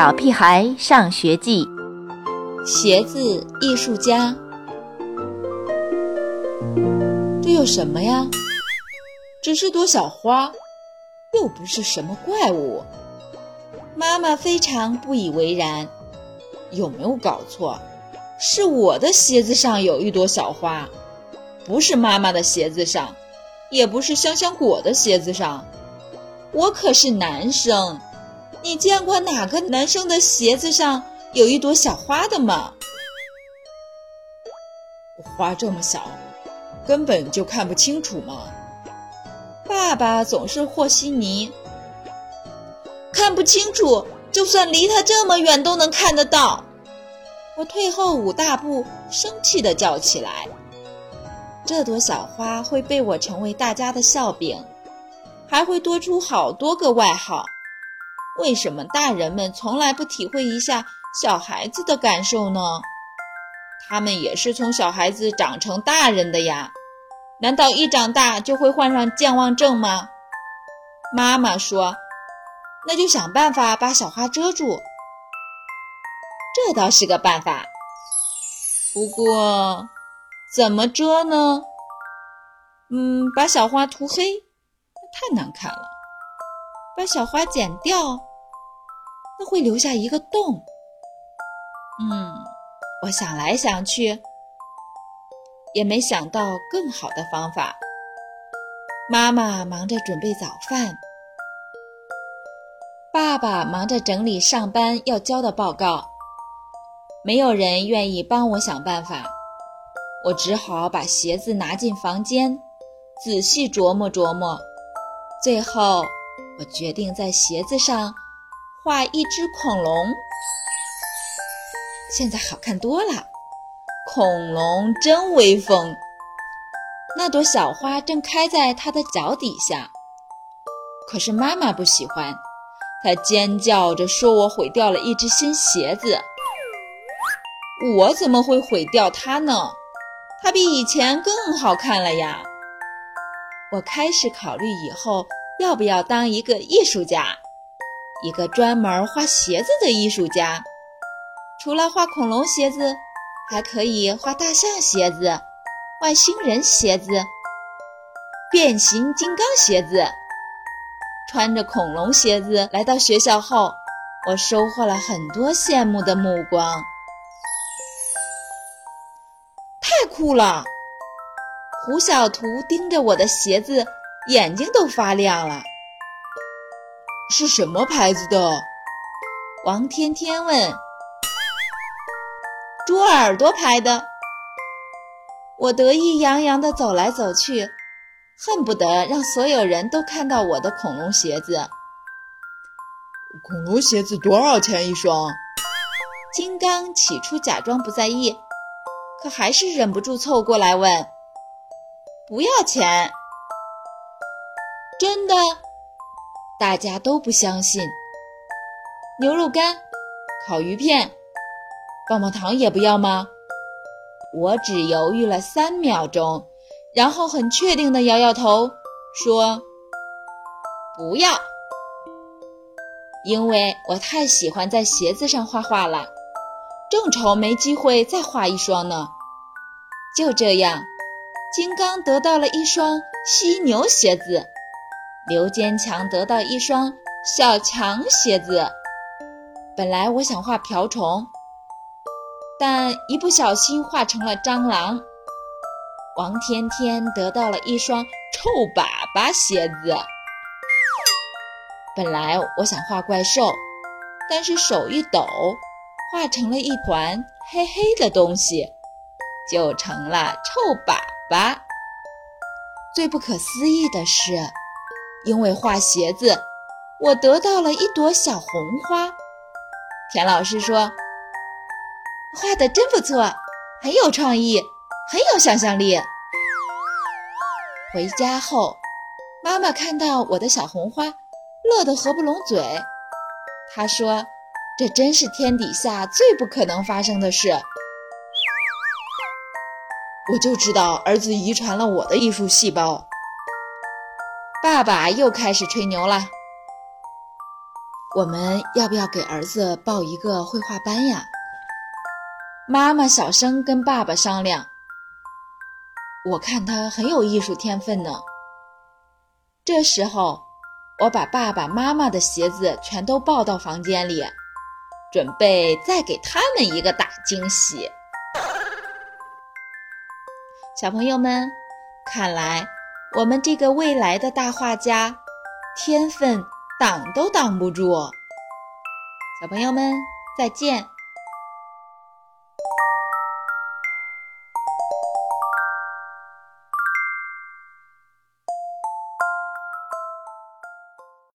小屁孩上学记》，鞋子艺术家。这有什么呀？只是朵小花，又不是什么怪物。妈妈非常不以为然。有没有搞错？是我的鞋子上有一朵小花，不是妈妈的鞋子上，也不是香香果的鞋子上。我可是男生，你见过哪个男生的鞋子上有一朵小花的吗？花这么小，根本就看不清楚嘛。爸爸总是和稀泥，看不清楚，就算离他这么远都能看得到。我退后五大步，生气地叫起来：“这朵小花会被我成为大家的笑柄，还会多出好多个外号。为什么大人们从来不体会一下小孩子的感受呢？他们也是从小孩子长成大人的呀，难道一长大就会患上健忘症吗？”妈妈说：“那就想办法把小花遮住。”这倒是个办法，不过怎么遮呢？嗯，把小花涂黑，太难看了；把小花剪掉，那会留下一个洞。嗯，我想来想去，也没想到更好的方法。妈妈忙着准备早饭，爸爸忙着整理上班要交的报告。没有人愿意帮我想办法，我只好把鞋子拿进房间，仔细琢磨琢磨。最后，我决定在鞋子上画一只恐龙。现在好看多了，恐龙真威风。那朵小花正开在它的脚底下，可是妈妈不喜欢，她尖叫着说我毁掉了一只新鞋子。我怎么会毁掉它呢？它比以前更好看了呀！我开始考虑以后要不要当一个艺术家，一个专门画鞋子的艺术家。除了画恐龙鞋子，还可以画大象鞋子、外星人鞋子、变形金刚鞋子。穿着恐龙鞋子来到学校后，我收获了很多羡慕的目光。太酷了！胡小图盯着我的鞋子，眼睛都发亮了。是什么牌子的？王天天问。猪耳朵牌的。我得意洋洋地走来走去，恨不得让所有人都看到我的恐龙鞋子。恐龙鞋子多少钱一双？金刚起初假装不在意。可还是忍不住凑过来问：“不要钱？真的？”大家都不相信。牛肉干、烤鱼片、棒棒糖也不要吗？我只犹豫了三秒钟，然后很确定地摇摇头，说：“不要，因为我太喜欢在鞋子上画画了。”正愁没机会再画一双呢。就这样，金刚得到了一双犀牛鞋子，刘坚强得到一双小强鞋子。本来我想画瓢虫，但一不小心画成了蟑螂。王天天得到了一双臭粑粑鞋子。本来我想画怪兽，但是手一抖。画成了一团黑黑的东西，就成了臭粑粑。最不可思议的是，因为画鞋子，我得到了一朵小红花。田老师说：“画的真不错，很有创意，很有想象力。”回家后，妈妈看到我的小红花，乐得合不拢嘴。她说。这真是天底下最不可能发生的事！我就知道儿子遗传了我的艺术细胞。爸爸又开始吹牛了。我们要不要给儿子报一个绘画班呀？妈妈小声跟爸爸商量。我看他很有艺术天分呢。这时候，我把爸爸妈妈的鞋子全都抱到房间里，准备再给他们一个大惊喜。小朋友们，看来我们这个未来的大画家，天分挡都挡不住。小朋友们，再见。